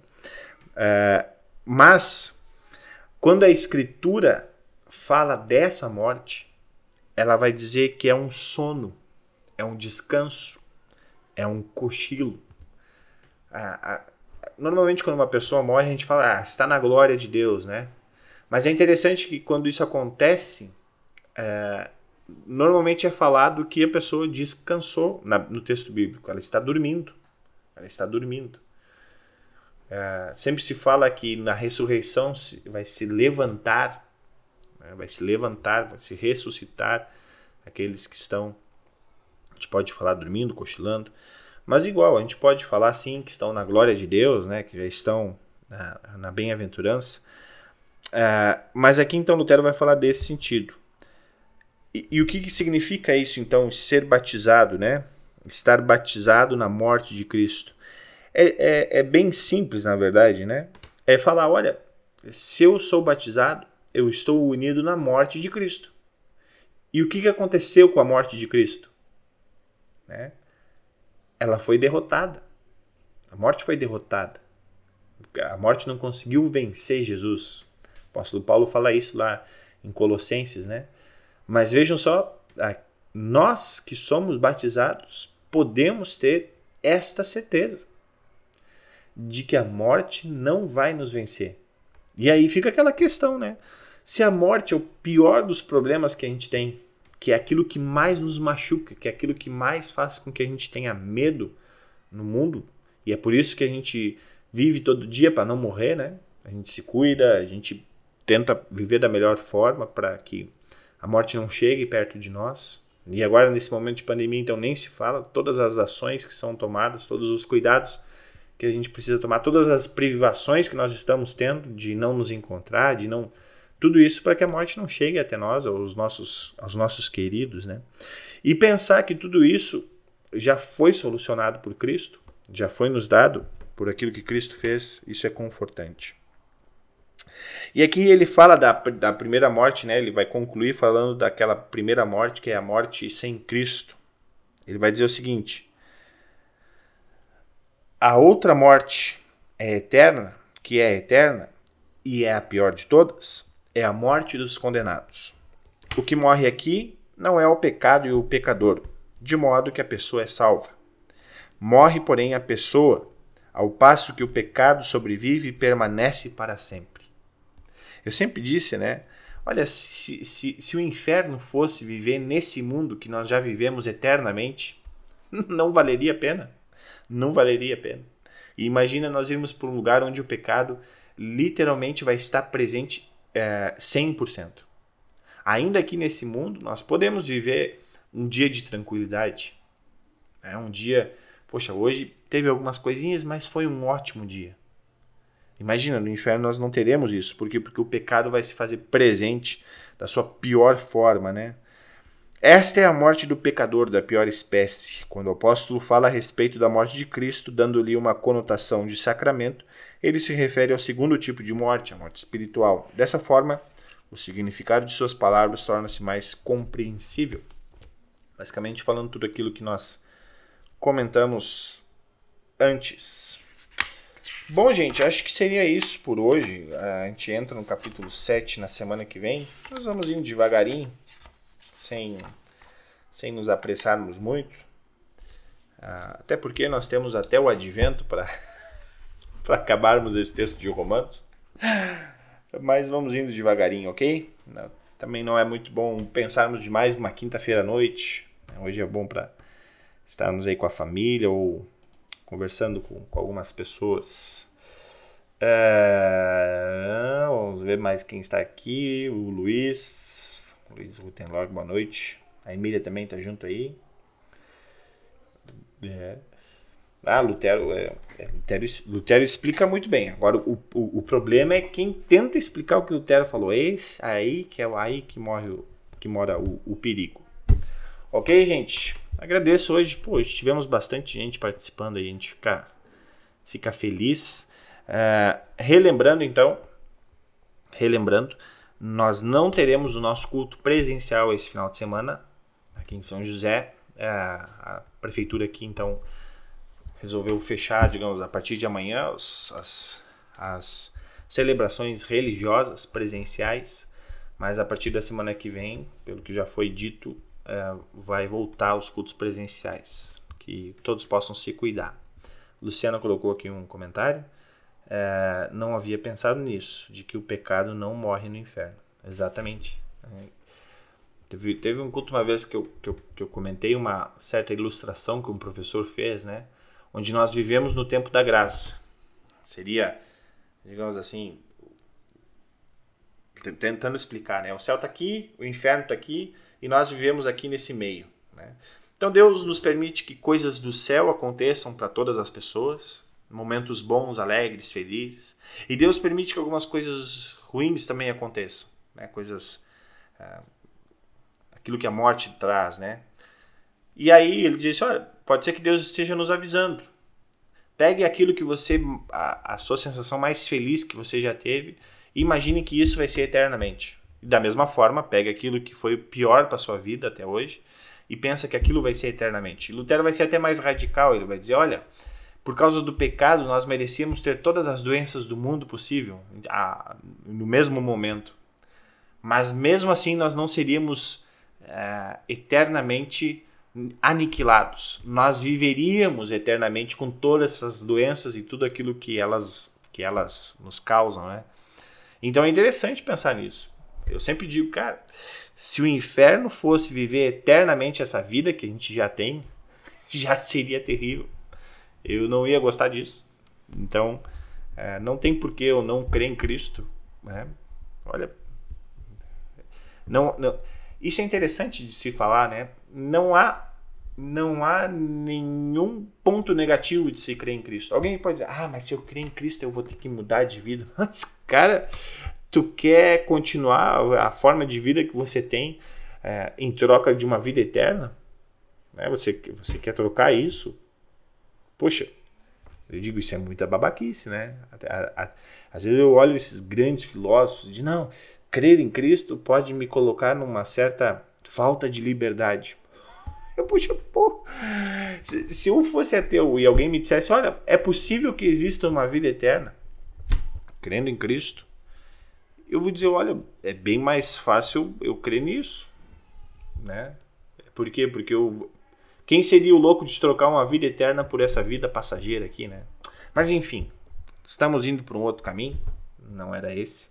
É, mas, quando a Escritura fala dessa morte, ela vai dizer que é um sono, é um descanso, é um cochilo. normalmente, quando uma pessoa morre, a gente fala, ah, está na glória de Deus, né? Mas é interessante que quando isso acontece, é, normalmente é falado que a pessoa descansou na, no texto bíblico. Ela está dormindo. Ela está dormindo. É, sempre se fala que na ressurreição vai se levantar né? Vai se levantar, vai se ressuscitar aqueles que estão, a gente pode falar dormindo, cochilando, mas igual, a gente pode falar sim que estão na glória de Deus, né? que já estão na, na bem-aventurança. Uh, mas aqui então Lutero vai falar desse sentido. E, e o que, que significa isso então, ser batizado, né? Estar batizado na morte de Cristo. é, é, é bem simples, na verdade, né? É falar, olha, se eu sou batizado, eu estou unido na morte de Cristo. E o que, aconteceu com a morte de Cristo? Né? Ela foi derrotada. A morte foi derrotada. A morte não conseguiu vencer Jesus. O apóstolo Paulo fala isso lá em Colossenses, né? Mas vejam só, nós que somos batizados podemos ter esta certeza de que a morte não vai nos vencer. E aí fica aquela questão, né? Se a morte é o pior dos problemas que a gente tem, que é aquilo que mais nos machuca, que é aquilo que mais faz com que a gente tenha medo no mundo, e é por isso que a gente vive todo dia para não morrer, né? A gente se cuida, a gente tenta viver da melhor forma para que a morte não chegue perto de nós. E agora, nesse momento de pandemia, então nem se fala, todas as ações que são tomadas, todos os cuidados que a gente precisa tomar, todas as privações que nós estamos tendo de não nos encontrar, de não. Tudo isso para que a morte não chegue até nós, aos nossos, aos nossos queridos, né? E pensar que tudo isso já foi solucionado por Cristo, já foi nos dado por aquilo que Cristo fez, isso é confortante. E aqui ele fala da, da primeira morte, né? Ele vai concluir falando daquela primeira morte, que é a morte sem Cristo. Ele vai dizer o seguinte: A outra morte é eterna, que é eterna e é a pior de todas, é a morte dos condenados. O que morre aqui não é o pecado e o pecador, de modo que a pessoa é salva. Morre, porém, a pessoa, ao passo que o pecado sobrevive e permanece para sempre. Eu sempre disse, né? Olha, se, se, se o inferno fosse viver nesse mundo que nós já vivemos eternamente, <laughs> não valeria a pena. Não valeria a pena. E imagina nós irmos para um lugar onde o pecado literalmente vai estar presente é, 100%. Ainda aqui nesse mundo, nós podemos viver um dia de tranquilidade. É um dia, poxa, hoje teve algumas coisinhas, mas foi um ótimo dia. Imagina, no inferno nós não teremos isso. Por quê? Porque o pecado vai se fazer presente da sua pior forma, né? Esta é a morte do pecador da pior espécie. Quando o apóstolo fala a respeito da morte de Cristo, dando-lhe uma conotação de sacramento, ele se refere ao segundo tipo de morte, a morte espiritual. Dessa forma, o significado de suas palavras torna-se mais compreensível. Basicamente, falando tudo aquilo que nós comentamos antes. Bom, gente, acho que seria isso por hoje. A gente entra no capítulo 7 na semana que vem. Nós vamos indo devagarinho, sem, sem nos apressarmos muito. Ah, até porque nós temos até o advento para <laughs> acabarmos esse texto de Romanos. Mas vamos indo devagarinho, ok? Também não é muito bom pensarmos demais numa quinta-feira à noite. Hoje é bom para estarmos aí com a família ou conversando com, com algumas pessoas. É, vamos ver mais quem está aqui. O Luiz. Luiz Rutenlog, boa noite. A Emília também está junto aí. É. Ah, Lutero, é, é, Lutero, Lutero explica muito bem. Agora, o, o, o, problema é quem tenta explicar o que Lutero falou. Esse aí que é aí que morre que mora o, o perigo. Ok, gente? Agradeço hoje, pô, hoje tivemos bastante gente participando aí, a gente fica, fica feliz. Uh, relembrando então, relembrando, nós não teremos o nosso culto presencial esse final de semana aqui em São José. Uh, a prefeitura aqui então resolveu fechar, digamos, a partir de amanhã as, as, as celebrações religiosas presenciais, mas a partir da semana que vem, pelo que já foi dito, é, vai voltar aos cultos presenciais, que todos possam se cuidar. Luciana colocou aqui um comentário. É, não havia pensado nisso, de que o pecado não morre no inferno. Exatamente. É, teve, teve um culto uma vez que eu, que, eu, que eu comentei uma certa ilustração que um professor fez, né? Onde nós vivemos no tempo da graça. Seria, digamos assim, tentando explicar, né? O céu está aqui, o inferno está aqui, e nós vivemos aqui nesse meio. Né? Então Deus nos permite que coisas do céu aconteçam para todas as pessoas, momentos bons, alegres, felizes, e Deus permite que algumas coisas ruins também aconteçam, né? coisas ah, aquilo que a morte traz, né? E aí ele disse, olha, pode ser que Deus esteja nos avisando Pegue aquilo que você, a, a sua sensação mais feliz que você já teve, e imagine que isso vai ser eternamente. E da mesma forma, pegue aquilo que foi pior para sua vida até hoje e pensa que aquilo vai ser eternamente. E Lutero vai ser até mais radical, ele vai dizer, olha, por causa do pecado nós merecíamos ter todas as doenças do mundo possível a, no mesmo momento. Mas mesmo assim nós não seríamos é, eternamente aniquilados. Nós viveríamos eternamente com todas essas doenças e tudo aquilo que elas, que elas nos causam, né? Então é interessante pensar nisso. Eu sempre digo, cara, se o inferno fosse viver eternamente essa vida que a gente já tem, <laughs> já seria terrível. Eu não ia gostar disso. Então, é, não tem por que eu não crer em Cristo. Né? Olha, não, não, isso é interessante de se falar, né? Não há, não há nenhum ponto negativo de se crer em Cristo. Alguém pode dizer, ah, mas se eu crer em Cristo eu vou ter que mudar de vida. <laughs> Mas, cara, tu quer continuar a forma de vida que você tem é, em troca de uma vida eterna? Né? Você, você quer trocar isso? Poxa, eu digo, isso é muita babaquice, né? às vezes eu olho esses grandes filósofos de não, crer em Cristo pode me colocar numa certa falta de liberdade. Eu, puxa, pô, se eu fosse ateu e alguém me dissesse, olha, é possível que exista uma vida eterna, crendo em Cristo, eu vou dizer, olha, é bem mais fácil eu crer nisso, né? Por quê? Porque eu, quem seria o louco de trocar uma vida eterna por essa vida passageira aqui, né? Mas enfim, estamos indo para um outro caminho, não era esse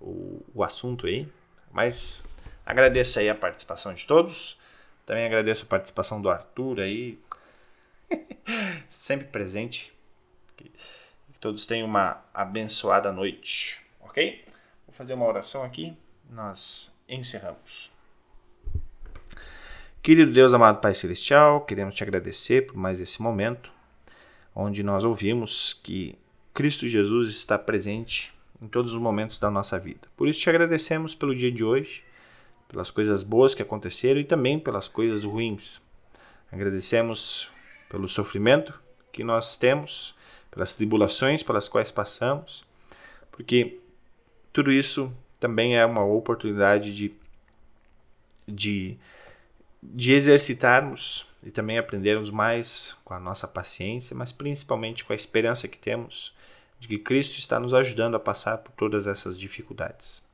o, o assunto aí, mas agradeço aí a participação de todos, também agradeço a participação do Arthur aí, <laughs> sempre presente, que, todos tenham uma abençoada noite, ok? fazer uma oração aqui, nós encerramos. Querido Deus, amado Pai Celestial, queremos te agradecer por mais esse momento, onde nós ouvimos que Cristo Jesus está presente em todos os momentos da nossa vida. Por isso te agradecemos pelo dia de hoje, pelas coisas boas que aconteceram e também pelas coisas ruins. Agradecemos pelo sofrimento que nós temos, pelas tribulações pelas quais passamos, porque tudo isso também é uma oportunidade de, de, de exercitarmos e também aprendermos mais com a nossa paciência, mas principalmente com a esperança que temos de que Cristo está nos ajudando a passar por todas essas dificuldades.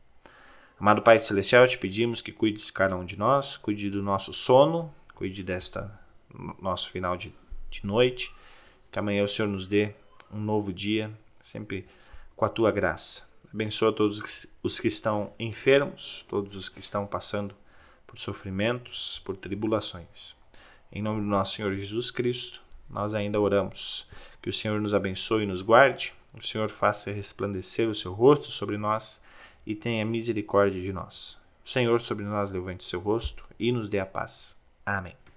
Amado Pai Celestial, te pedimos que cuide de cada um de nós, cuide do nosso sono, cuide desta nosso final de, de noite, que amanhã o Senhor nos dê um novo dia, sempre com a tua graça. Abençoa todos os que estão enfermos, todos os que estão passando por sofrimentos, por tribulações. Em nome do nosso Senhor Jesus Cristo, nós ainda oramos. Que o Senhor nos abençoe e nos guarde, o Senhor faça resplandecer o seu rosto sobre nós e tenha misericórdia de nós. Senhor sobre nós levante o seu rosto e nos dê a paz. Amém.